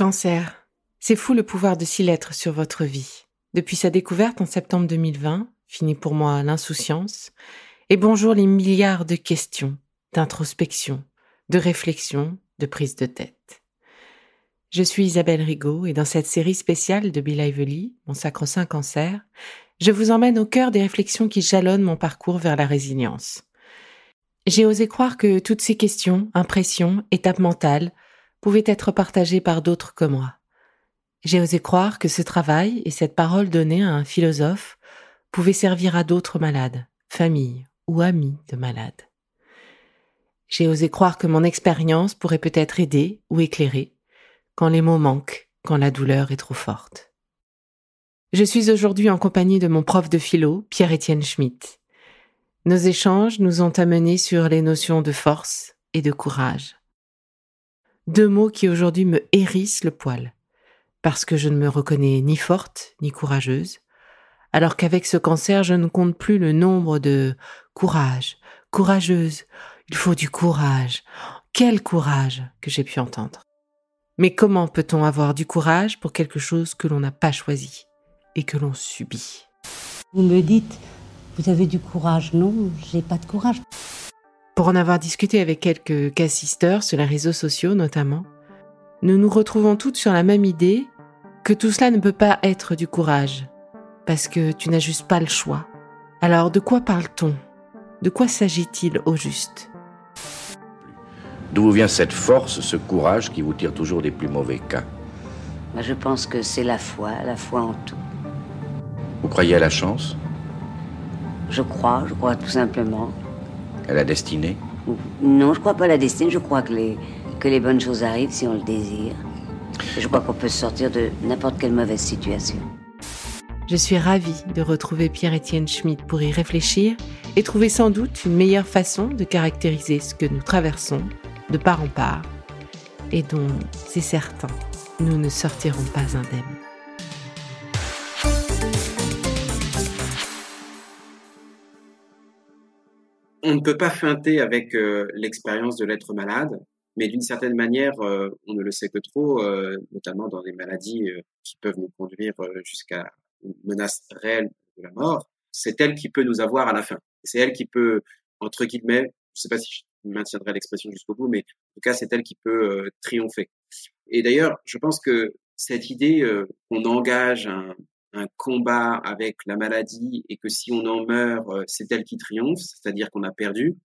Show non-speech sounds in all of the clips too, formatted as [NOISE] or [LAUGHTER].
Cancer. C'est fou le pouvoir de six lettres sur votre vie. Depuis sa découverte en septembre 2020, fini pour moi l'insouciance, et bonjour les milliards de questions, d'introspection, de réflexion, de prise de tête. Je suis Isabelle Rigaud et dans cette série spéciale de Be Lively, mon sacro-saint cancer, je vous emmène au cœur des réflexions qui jalonnent mon parcours vers la résilience. J'ai osé croire que toutes ces questions, impressions, étapes mentales pouvaient être partagées par d'autres que moi. J'ai osé croire que ce travail et cette parole donnée à un philosophe pouvaient servir à d'autres malades, familles ou amis de malades. J'ai osé croire que mon expérience pourrait peut-être aider ou éclairer quand les mots manquent, quand la douleur est trop forte. Je suis aujourd'hui en compagnie de mon prof de philo, Pierre-Étienne Schmitt. Nos échanges nous ont amenés sur les notions de force et de courage. Deux mots qui aujourd'hui me hérissent le poil parce que je ne me reconnais ni forte ni courageuse, alors qu'avec ce cancer je ne compte plus le nombre de courage, courageuse, il faut du courage, quel courage que j'ai pu entendre. Mais comment peut-on avoir du courage pour quelque chose que l'on n'a pas choisi et que l'on subit? Vous me dites, vous avez du courage Non, j'ai pas de courage. Pour en avoir discuté avec quelques cassisteurs sur les réseaux sociaux notamment, nous nous retrouvons toutes sur la même idée que tout cela ne peut pas être du courage, parce que tu n'as juste pas le choix. Alors de quoi parle-t-on? De quoi s'agit-il au juste? D'où vient cette force, ce courage qui vous tire toujours des plus mauvais cas Je pense que c'est la foi, la foi en tout. Vous croyez à la chance Je crois, je crois tout simplement. À la destinée Non, je crois pas à la destinée, je crois que les, que les bonnes choses arrivent si on le désire. Je crois qu'on peut sortir de n'importe quelle mauvaise situation. Je suis ravie de retrouver Pierre-Étienne Schmitt pour y réfléchir et trouver sans doute une meilleure façon de caractériser ce que nous traversons de part en part et dont, c'est certain, nous ne sortirons pas indemnes. On ne peut pas feinter avec euh, l'expérience de l'être malade mais d'une certaine manière, euh, on ne le sait que trop, euh, notamment dans des maladies qui peuvent nous conduire jusqu'à une menace réelle de la mort. C'est elle qui peut nous avoir à la fin. C'est elle qui peut, entre guillemets, je ne sais pas si maintiendrai l'expression jusqu'au bout, mais en tout cas, c'est elle qui peut triompher. Et d'ailleurs, je pense que cette idée qu'on engage un, un combat avec la maladie et que si on en meurt, c'est elle qui triomphe, c'est-à-dire qu'on a perdu,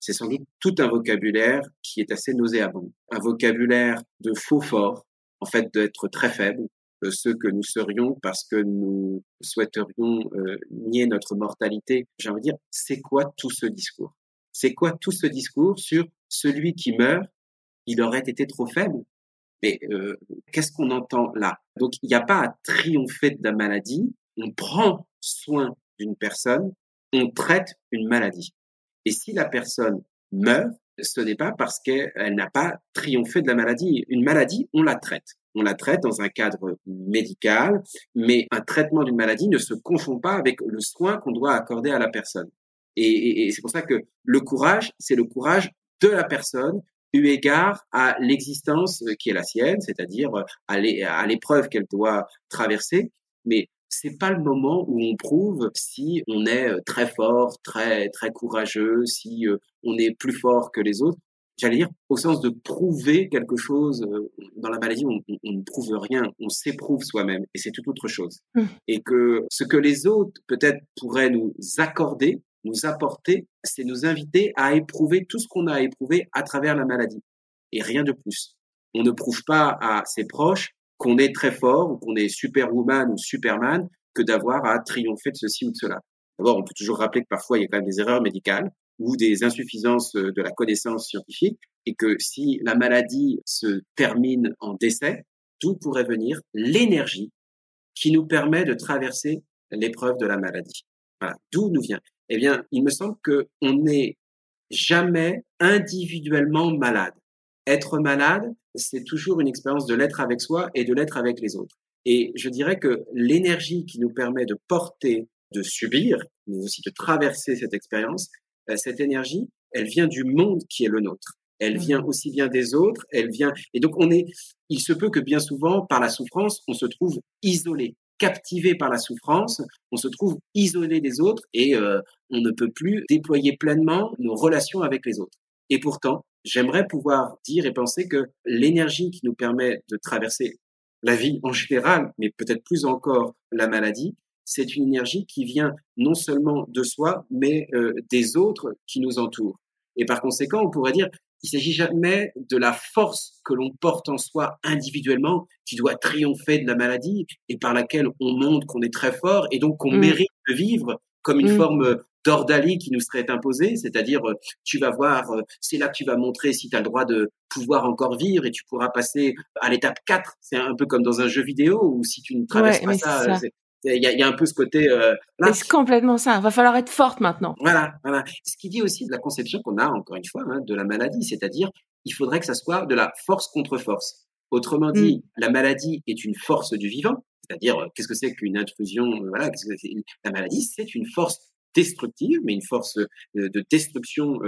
c'est sans doute tout un vocabulaire qui est assez nauséabond. Un vocabulaire de faux fort, en fait, d'être très faible, de ce que nous serions parce que nous souhaiterions euh, nier notre mortalité. J'ai envie de dire, c'est quoi tout ce discours? C'est quoi tout ce discours sur celui qui meurt, il aurait été trop faible? Mais euh, qu'est-ce qu'on entend là? Donc, il n'y a pas à triompher de la maladie, on prend soin d'une personne, on traite une maladie. Et si la personne meurt, ce n'est pas parce qu'elle n'a pas triomphé de la maladie. Une maladie, on la traite. On la traite dans un cadre médical, mais un traitement d'une maladie ne se confond pas avec le soin qu'on doit accorder à la personne. Et, c'est pour ça que le courage, c'est le courage de la personne eu égard à l'existence qui est la sienne, c'est-à-dire à l'épreuve qu'elle doit traverser. Mais c'est pas le moment où on prouve si on est euh, très fort, très très courageux, si euh, on est plus fort que les autres. j'allais dire, au sens de prouver quelque chose. Euh, dans la maladie, on, ne prouve rien, on s'éprouve soi-même, et c'est tout autre chose. Mmh. Et que ce que les autres peut-être pourraient nous accorder, nous apporter, c'est nous inviter à éprouver tout ce qu'on a éprouvé à travers la maladie, et rien de plus. On ne prouve pas à ses proches qu'on est très fort ou qu'on est superwoman ou superman que d'avoir à triompher de ceci ou de cela. D'abord, on peut toujours rappeler que parfois il y a quand même des erreurs médicales ou des insuffisances euh, de la connaissance scientifique, et que si la maladie se termine en décès, d'où pourrait venir l'énergie qui nous permet de traverser l'épreuve de la maladie. Voilà. D'où nous vient Eh bien, il me semble que on n'est jamais individuellement malade. Être malade, c'est toujours une expérience de l'être avec soi et de l'être avec les autres. Et je dirais que l'énergie qui nous permet de porter, de subir, mais aussi de traverser cette expérience, euh, cette énergie, elle vient du monde qui est le nôtre. Elle mmh. vient aussi bien des autres, elle vient. Et donc, on est, il se peut que bien souvent, par la souffrance, on se trouve isolé, captivé par la souffrance, on se trouve isolé des autres et euh, on ne peut plus déployer pleinement nos relations avec les autres. Et pourtant, j'aimerais pouvoir dire et penser que l'énergie qui nous permet de traverser la vie en général, mais peut-être plus encore la maladie, c'est une énergie qui vient non seulement de soi, mais euh, des autres qui nous entourent. Et par conséquent, on pourrait dire, il s'agit jamais de la force que l'on porte en soi individuellement, qui doit triompher de la maladie et par laquelle on montre qu'on est très fort et donc qu'on mmh. mérite de vivre comme une mmh. forme d'ordalie qui nous serait imposée, c'est-à-dire euh, tu vas voir, euh, c'est là que tu vas montrer si tu as le droit de pouvoir encore vivre et tu pourras passer à l'étape 4. C'est un peu comme dans un jeu vidéo où si tu ne traverses pas ça, il y a, y a, un peu ce côté. Euh, c'est complètement ça. Il va falloir être forte maintenant. Voilà, voilà. Ce qui dit aussi de la conception qu'on a, encore une fois, hein, de la maladie, c'est-à-dire il faudrait que ça soit de la force contre force. Autrement dit, mm. la maladie est une force du vivant, c'est-à-dire euh, qu'est-ce que c'est qu'une intrusion euh, Voilà, que la maladie, c'est une force destructive, mais une force euh, de destruction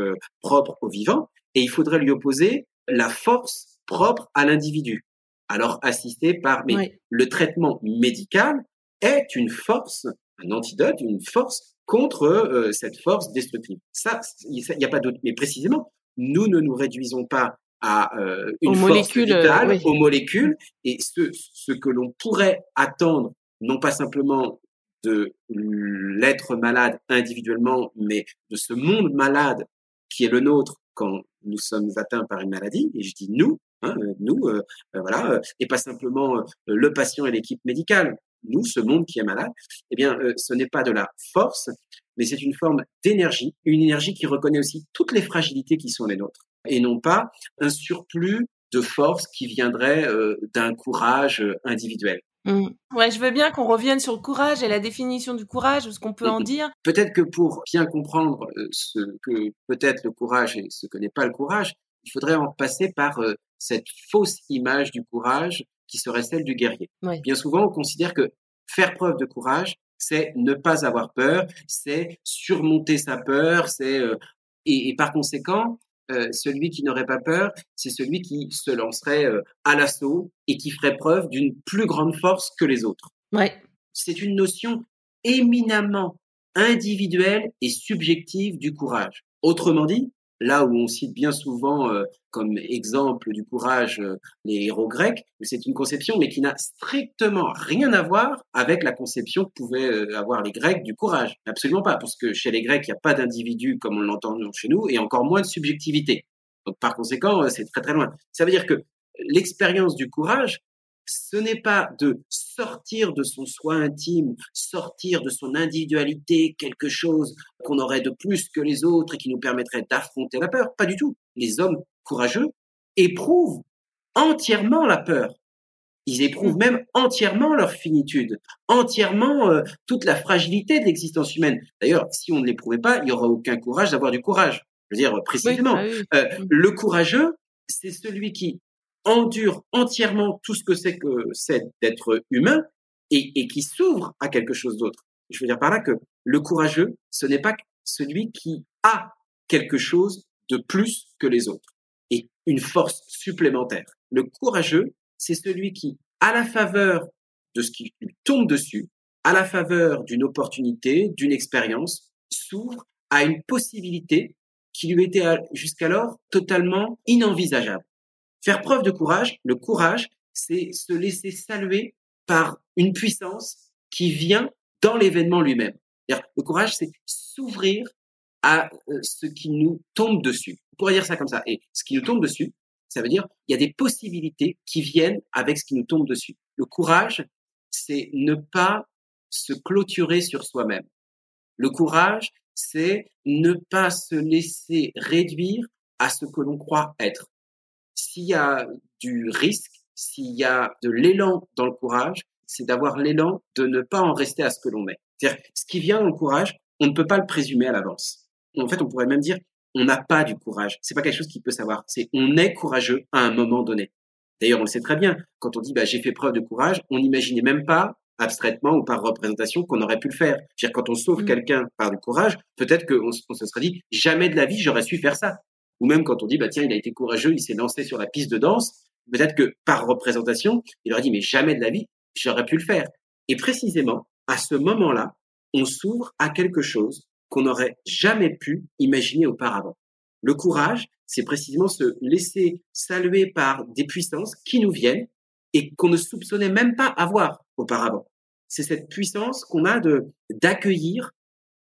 propre au vivant, et il faudrait lui opposer la force propre à l'individu. Alors assisté par mais le traitement médical est une force, un antidote, une force contre euh, cette force destructive. Ça, il n'y a pas d'autre. Mais précisément, nous ne nous réduisons pas à euh, une force vitale, aux molécules, et ce, ce que l'on pourrait attendre, non pas simplement de l'être malade individuellement, mais de ce monde malade qui est le nôtre quand nous sommes atteints par une maladie, et je dis nous, hein, nous, euh, voilà, et pas simplement le patient et l'équipe médicale nous, ce monde qui est malade, eh bien, euh, ce n'est pas de la force, mais c'est une forme d'énergie, une énergie qui reconnaît aussi toutes les fragilités qui sont les nôtres, et non pas un surplus de force qui viendrait euh, d'un courage euh, individuel. Mmh. Ouais, je veux bien qu'on revienne sur le courage et la définition du courage, ce qu'on peut en dire. Peut-être que pour bien comprendre ce que peut-être le courage et ce que n'est pas le courage, il faudrait en passer par cette fausse image du courage qui serait celle du guerrier. Bien souvent, on considère que faire preuve de courage, c'est ne pas avoir peur, c'est surmonter sa peur, c'est euh, et, par conséquent, euh, celui qui n'aurait pas peur, c'est celui qui se lancerait euh, à l'assaut et qui ferait preuve d'une plus grande force que les autres. Ouais. C'est une notion éminemment individuelle et subjective du courage. Autrement dit, là où on cite bien souvent euh, comme exemple du courage euh, les héros grecs, c'est une conception mais qui n'a strictement rien à voir avec la conception que pouvaient euh, avoir les Grecs du courage. Absolument pas, parce que chez les Grecs, il n'y a pas d'individu comme on l'entend chez nous et encore moins de subjectivité. Donc par conséquent, c'est très très loin. Ça veut dire que l'expérience du courage, ce n'est pas de sortir de son soi intime, sortir de son individualité, quelque chose qu'on aurait de plus que les autres et qui nous permettrait d'affronter la peur. Pas du tout. Les hommes courageux éprouvent entièrement la peur. Ils éprouvent même entièrement leur finitude, entièrement euh, toute la fragilité de l'existence humaine. D'ailleurs, si on ne l'éprouvait pas, il n'y aurait aucun courage d'avoir du courage. Je veux dire précisément, bah euh, le courageux, c'est celui qui endure entièrement tout ce que c'est que c'est d'être humain et, et qui s'ouvre à quelque chose d'autre. Je veux dire par là que le courageux, ce n'est pas celui qui a quelque chose de plus que les autres et une force supplémentaire. Le courageux, c'est celui qui, à la faveur de ce qui lui tombe dessus, à la faveur d'une opportunité, d'une expérience, s'ouvre à une possibilité qui lui était jusqu'alors totalement inenvisageable. Faire preuve de courage, le courage, c'est se laisser saluer par une puissance qui vient dans l'événement lui-même. Le courage, c'est s'ouvrir à euh, ce qui nous tombe dessus. On pourrait dire ça comme ça. Et ce qui nous tombe dessus, ça veut dire il y a des possibilités qui viennent avec ce qui nous tombe dessus. Le courage, c'est ne pas se clôturer sur soi-même. Le courage, c'est ne pas se laisser réduire à ce que l'on croit être. S'il y a du risque, s'il y a de l'élan dans le courage, c'est d'avoir l'élan de ne pas en rester à ce que l'on est. C'est-à-dire, ce qui vient dans le courage, on ne peut pas le présumer à l'avance. En fait, on pourrait même dire, on n'a pas du courage. C'est pas quelque chose qui peut savoir. C'est on est courageux à un moment donné. D'ailleurs, on le sait très bien. Quand on dit bah, j'ai fait preuve de courage, on n'imaginait même pas abstraitement ou par représentation qu'on aurait pu le faire. dire quand on sauve mmh. quelqu'un par du courage, peut-être qu'on on se serait dit jamais de la vie j'aurais su faire ça. Ou même quand on dit bah tiens il a été courageux, il s'est lancé sur la piste de danse, peut-être que par représentation il aurait dit mais jamais de la vie j'aurais pu le faire. Et précisément à ce moment-là, on s'ouvre à quelque chose qu'on n'aurait jamais pu imaginer auparavant. Le courage, c'est précisément se laisser saluer par des puissances qui nous viennent et qu'on ne soupçonnait même pas avoir auparavant. C'est cette puissance qu'on a de d'accueillir,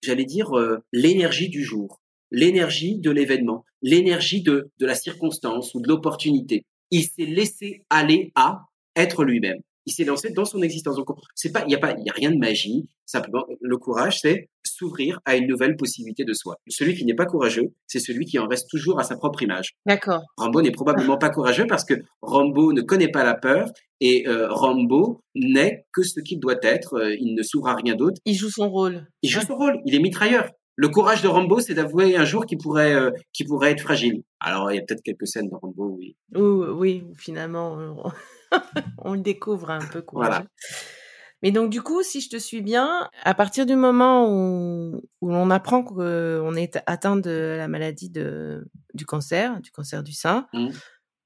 j'allais dire, euh, l'énergie du jour, l'énergie de l'événement, l'énergie de, de la circonstance ou de l'opportunité. Il s'est laissé aller à être lui-même il s'est lancé dans son existence. Donc, c'est pas, il y a pas, il y a rien de magie. Simplement, le courage, c'est s'ouvrir à une nouvelle possibilité de soi. Celui qui n'est pas courageux, c'est celui qui en reste toujours à sa propre image. D'accord. Rambo n'est probablement pas courageux parce que Rambo ne connaît pas la peur et euh, Rambo n'est que ce qu'il doit être. Euh, il ne s'ouvre à rien d'autre. Il joue son rôle. Il joue son rôle. Il est mitrailleur. Le courage de Rambo, c'est d'avouer un jour qu'il pourrait, euh, pourrait être fragile. Alors, il y a peut-être quelques scènes de Rambo, oui. oui, finalement, [LAUGHS] on le découvre un peu courageux. Mais donc du coup, si je te suis bien, à partir du moment où, où l'on apprend qu'on est atteint de la maladie de, du cancer, du cancer du sein, mmh.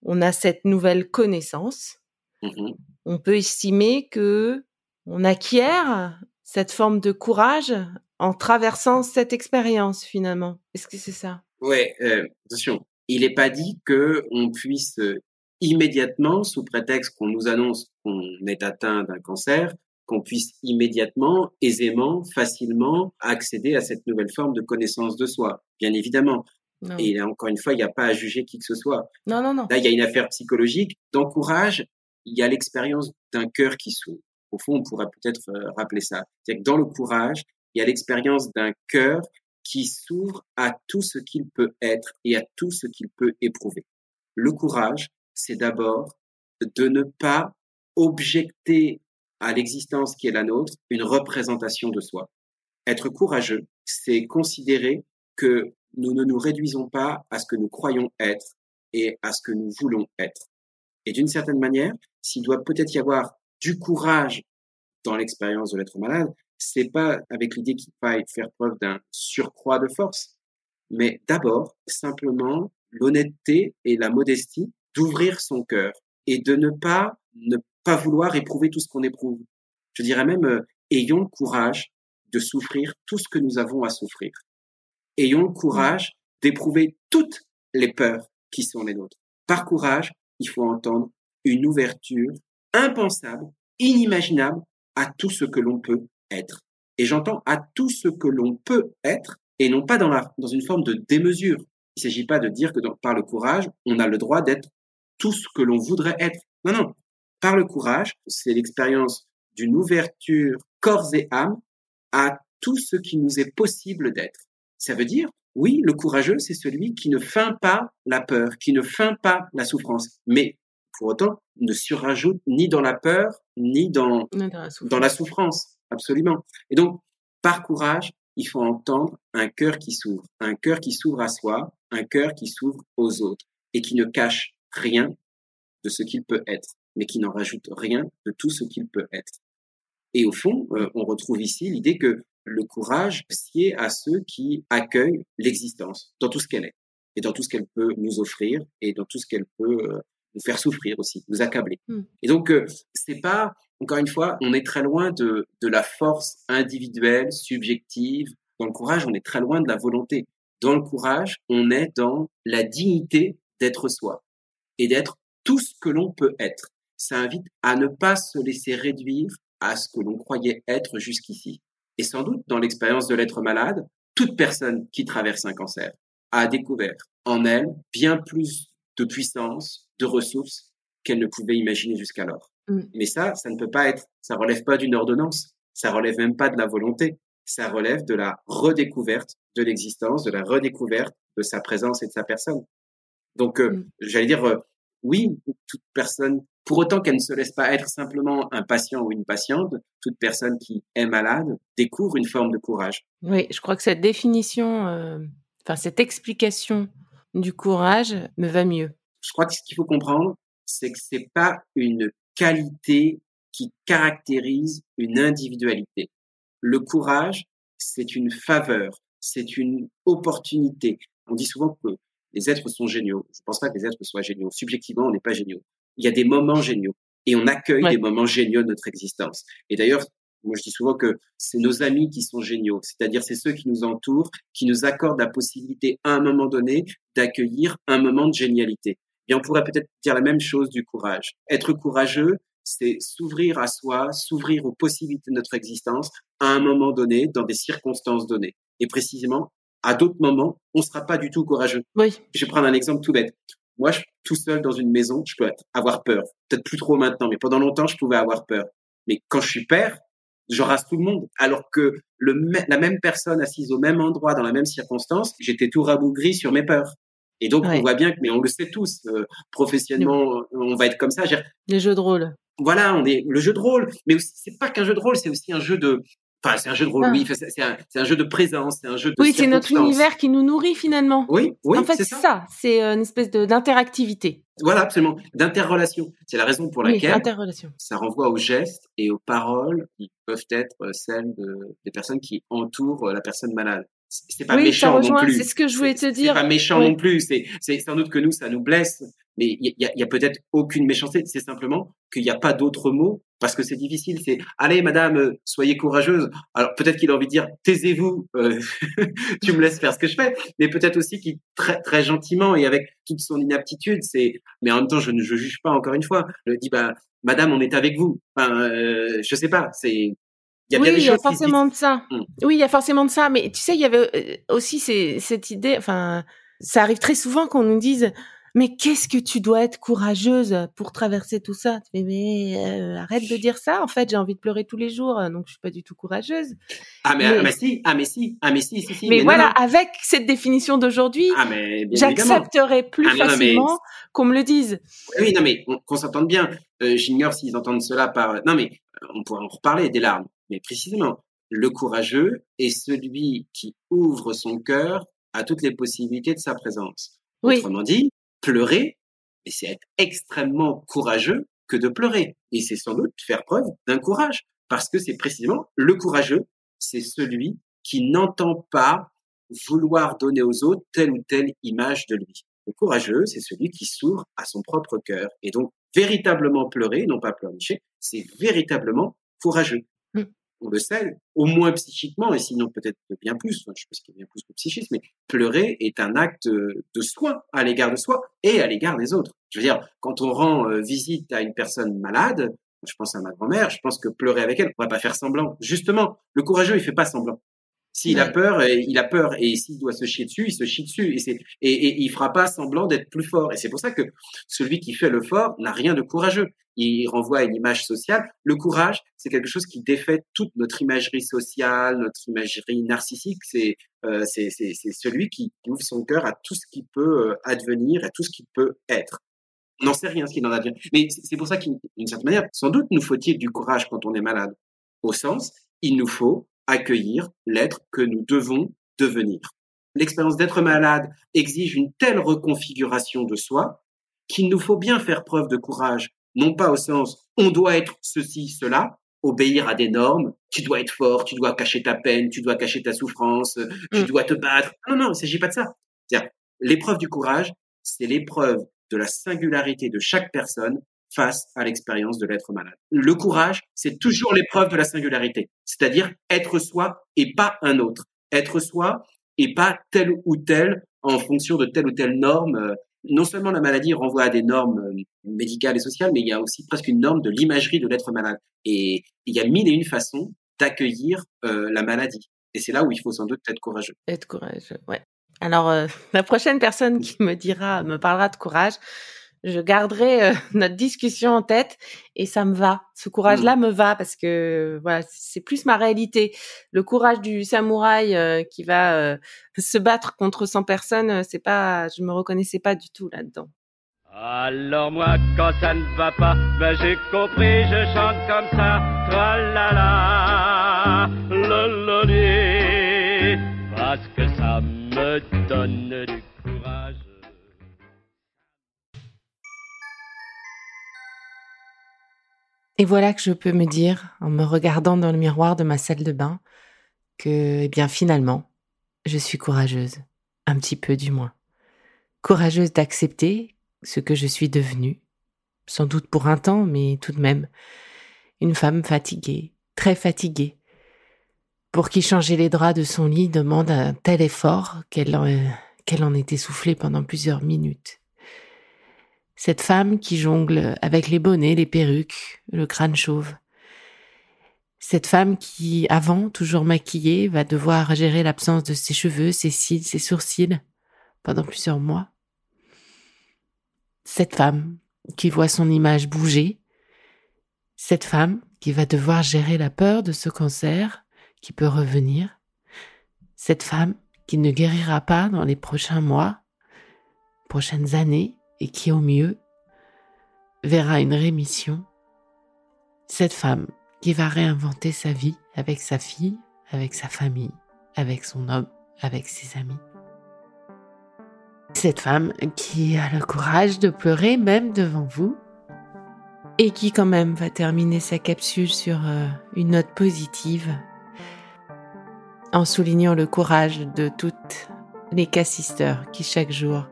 on a cette nouvelle connaissance. Mmh on peut estimer que on acquiert cette forme de courage en traversant cette expérience finalement? Est-ce que c'est ça? Oui, euh, attention. Il n'est pas dit que on puisse immédiatement, sous prétexte qu'on nous annonce qu'on est atteint d'un cancer, qu'on puisse immédiatement, aisément, facilement accéder à cette nouvelle forme de connaissance de soi, bien évidemment. Et là, encore une fois, il n'y a pas à juger qui que ce soit. Non, non, non. Là, il y a une affaire psychologique. d'encourage. il y a l'expérience d'un cœur qui s'ouvre. Au fond, on pourrait peut-être euh, rappeler ça. C'est que dans le courage, il y a l'expérience d'un cœur qui s'ouvre à tout ce qu'il peut être et à tout ce qu'il peut éprouver. Le courage, c'est d'abord de ne pas objecter à l'existence qui est la nôtre une représentation de soi. Être courageux, c'est considérer que nous ne nous réduisons pas à ce que nous croyons être et à ce que nous voulons être. Et d'une certaine manière, s'il doit peut-être y avoir du courage dans l'expérience de l'être malade, c'est pas avec l'idée qu'il faille faire preuve d'un surcroît de force, mais d'abord simplement l'honnêteté et la modestie d'ouvrir son cœur et de ne pas ne pas vouloir éprouver tout ce qu'on éprouve. Je dirais même euh, ayons le courage de souffrir tout ce que nous avons à souffrir. Ayons le courage d'éprouver toutes les peurs qui sont les nôtres. Par courage, il faut entendre une ouverture impensable, inimaginable à tout ce que l'on peut être. Et j'entends à tout ce que l'on peut être et non pas dans, la, dans une forme de démesure. Il ne s'agit pas de dire que par le courage, on a le droit d'être tout ce que l'on voudrait être. Non, non. Par le courage, c'est l'expérience d'une ouverture corps et âme à tout ce qui nous est possible d'être. Ça veut dire, oui, le courageux, c'est celui qui ne feint pas la peur, qui ne feint pas la souffrance, mais pour autant ne surrajoute ni dans la peur, ni dans, dans la souffrance. Absolument. Et donc, par courage, il faut entendre un cœur qui s'ouvre, un cœur qui s'ouvre à soi, un cœur qui s'ouvre aux autres et qui ne cache rien de ce qu'il peut être, mais qui n'en rajoute rien de tout ce qu'il peut être. Et au fond, euh, on retrouve ici l'idée que le courage sied à ceux qui accueillent l'existence dans tout ce qu'elle est, et dans tout ce qu'elle peut nous offrir, et dans tout ce qu'elle peut nous faire souffrir aussi, nous accabler. Hmm. Et donc, euh, c'est pas, encore une fois, on est très loin de, de la force individuelle, subjective. Dans le courage, on est très loin de la volonté. Dans le courage, on est dans la dignité d'être soi et d'être tout ce que l'on peut être. Ça invite à ne pas se laisser réduire à ce que l'on croyait être jusqu'ici. Et sans doute, dans l'expérience de l'être malade, toute personne qui traverse un cancer a découvert en elle bien plus de puissance, de ressources qu'elle ne pouvait imaginer jusqu'alors. Mm. Mais ça, ça ne peut pas être, ça relève pas d'une ordonnance, ça relève même pas de la volonté, ça relève de la redécouverte de l'existence, de la redécouverte de sa présence et de sa personne. Donc, euh, mm. j'allais dire, euh, oui, toute personne, pour autant qu'elle ne se laisse pas être simplement un patient ou une patiente, toute personne qui est malade découvre une forme de courage. Oui, je crois que cette définition, euh, enfin cette explication du courage me va mieux. Je crois que ce qu'il faut comprendre, c'est que c'est pas une qualité qui caractérise une individualité. Le courage, c'est une faveur, c'est une opportunité. On dit souvent que les êtres sont géniaux. Je ne pense pas que les êtres soient géniaux. Subjectivement, on n'est pas géniaux. Il y a des moments géniaux et on accueille des moments géniaux de notre existence. Et d'ailleurs, moi, je dis souvent que c'est nos amis qui sont géniaux, c'est-à-dire c'est ceux qui nous entourent, qui nous accordent la possibilité à un moment donné d'accueillir un moment de génialité. Et on pourrait peut-être dire la même chose du courage. Être courageux, c'est s'ouvrir à soi, s'ouvrir aux possibilités de notre existence à un moment donné, dans des circonstances données. Et précisément, à d'autres moments, on ne sera pas du tout courageux. Oui. Je vais prendre un exemple tout bête. Moi, je, tout seul dans une maison, je peux avoir peur. Peut-être plus trop maintenant, mais pendant longtemps, je pouvais avoir peur. Mais quand je suis père, je rase tout le monde. Alors que le, la même personne assise au même endroit, dans la même circonstance, j'étais tout rabougri sur mes peurs. Et donc, on voit bien que, mais on le sait tous, euh, professionnellement, on va être comme ça. Les jeux de rôle. Voilà, on est le jeu de rôle, mais c'est pas qu'un jeu de rôle, c'est aussi un jeu de, Enfin, c'est un jeu de rôle, oui. C'est un, un, jeu de présence, c'est un jeu de. Oui, c'est notre univers qui nous nourrit finalement. Oui, oui. En fait, c'est ça. C'est une espèce d'interactivité. Voilà, absolument. D'interrelation. C'est la raison pour laquelle. Ça renvoie aux gestes et aux paroles qui peuvent être celles de, des personnes qui entourent la personne malade. C'est pas méchant non plus. C'est ce que je voulais te dire. C'est pas méchant non plus. C'est sans doute que nous, ça nous blesse mais il y a, y a peut-être aucune méchanceté. C'est simplement qu'il n'y a pas d'autres mots parce que c'est difficile. C'est allez, madame, euh, soyez courageuse. Alors peut-être qu'il a envie de dire taisez-vous, euh, [LAUGHS] tu me laisses faire ce que je fais. Mais peut-être aussi qu'il très très gentiment et avec toute son inaptitude, c'est. Mais en même temps, je ne je juge pas encore une fois. Je dis bah madame, on est avec vous. Enfin, euh, je sais pas. C'est il y a oui, il y a forcément de ça. Mmh. Oui, il y a forcément de ça. Mais tu sais, il y avait euh, aussi ces, cette idée. Enfin, ça arrive très souvent qu'on nous dise mais qu'est-ce que tu dois être courageuse pour traverser tout ça? Mais euh, arrête de dire ça. En fait, j'ai envie de pleurer tous les jours, donc je suis pas du tout courageuse. Ah mais, mais... si, ah mais si, ah mais si, si, si. Mais, voilà, avec cette définition d'aujourd'hui, ah, j'accepterai plus ah, facilement qu'on me le dise. Oui, non mais qu'on s'entende bien. Euh, j'ignore s'ils entendent cela par. Non mais on pourrait en reparler des larmes. Mais précisément, le courageux est celui qui ouvre son cœur à toutes les possibilités de sa présence. Oui. Autrement dit, pleurer, mais c'est être extrêmement courageux que de pleurer. Et c'est sans doute faire preuve d'un courage, parce que c'est précisément le courageux, c'est celui qui n'entend pas vouloir donner aux autres telle ou telle image de lui. Le courageux, c'est celui qui s'ouvre à son propre cœur. Et donc, véritablement pleurer, non pas pleurnicher, c'est véritablement courageux on le sait, au moins psychiquement, et sinon peut-être bien plus, je pense qu'il y a bien plus que psychisme, mais pleurer est un acte de soin à l'égard de soi et à l'égard des autres. Je veux dire, quand on rend euh, visite à une personne malade, je pense à ma grand-mère, je pense que pleurer avec elle, on va pas faire semblant. Justement, le courageux, il fait pas semblant. S'il a peur, il a peur. Et s'il doit se chier dessus, il se chie dessus. Et, c'est, et, et, il fera pas semblant d'être plus fort. Et c'est pour ça que celui qui fait le fort n'a rien de courageux. Il renvoie à une image sociale. Le courage, c'est quelque chose qui défait toute notre imagerie sociale, notre imagerie narcissique. C'est, euh, c'est, c'est, c'est celui qui ouvre son cœur à tout ce qui peut euh, advenir, à tout ce qui peut être. On n'en sait rien ce qui en advient. Mais c'est pour ça qu'une certaine manière, sans doute nous faut-il du courage quand on est malade. Au sens, il nous faut accueillir l'être que nous devons devenir. L'expérience d'être malade exige une telle reconfiguration de soi qu'il nous faut bien faire preuve de courage, non pas au sens on doit être ceci, cela, obéir à des normes, tu dois être fort, tu dois cacher ta peine, tu dois cacher ta souffrance, tu mm. dois te battre. Non, non, il ne s'agit pas de ça. L'épreuve du courage, c'est l'épreuve de la singularité de chaque personne face à l'expérience de l'être malade. Le courage, c'est toujours l'épreuve de la singularité, c'est-à-dire être soi et pas un autre. Être soi et pas telle ou telle en fonction de telle ou telle norme. Non seulement la maladie renvoie à des normes médicales et sociales, mais il y a aussi presque une norme de l'imagerie de l'être malade. Et il y a mille et une façons d'accueillir la maladie. Et c'est là où il faut sans doute être courageux. Être courageux, ouais. Alors, euh, [LAUGHS] la prochaine personne qui me dira, me parlera de courage, je garderai euh, [LAUGHS] notre discussion en tête et ça me va. Ce courage-là mmh. me va parce que voilà, c'est plus ma réalité. Le courage du samouraï euh, qui va se battre contre 100 personnes, c'est pas, je me reconnaissais pas du tout là-dedans. Alors moi, quand ça ne va pas, ben j'ai compris, je chante comme ça, tra la la, parce que ça me donne du Et voilà que je peux me dire, en me regardant dans le miroir de ma salle de bain, que, eh bien, finalement, je suis courageuse, un petit peu du moins. Courageuse d'accepter ce que je suis devenue, sans doute pour un temps, mais tout de même, une femme fatiguée, très fatiguée, pour qui changer les draps de son lit demande un tel effort qu'elle en, en est essoufflée pendant plusieurs minutes. Cette femme qui jongle avec les bonnets, les perruques, le crâne chauve. Cette femme qui, avant, toujours maquillée, va devoir gérer l'absence de ses cheveux, ses cils, ses sourcils pendant plusieurs mois. Cette femme qui voit son image bouger, cette femme qui va devoir gérer la peur de ce cancer qui peut revenir, cette femme qui ne guérira pas dans les prochains mois, prochaines années et qui au mieux verra une rémission, cette femme qui va réinventer sa vie avec sa fille, avec sa famille, avec son homme, avec ses amis. Cette femme qui a le courage de pleurer même devant vous et qui quand même va terminer sa capsule sur euh, une note positive en soulignant le courage de toutes les cassisteurs qui chaque jour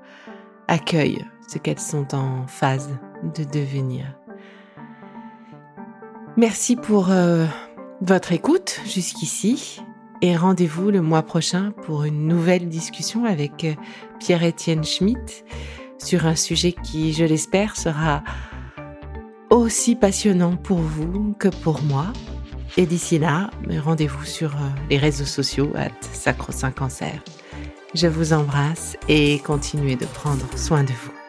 accueillent ce qu'elles sont en phase de devenir. Merci pour euh, votre écoute jusqu'ici et rendez-vous le mois prochain pour une nouvelle discussion avec euh, Pierre-Étienne Schmitt sur un sujet qui, je l'espère, sera aussi passionnant pour vous que pour moi. Et d'ici là, rendez-vous sur euh, les réseaux sociaux à Sacro Cancer. Je vous embrasse et continuez de prendre soin de vous.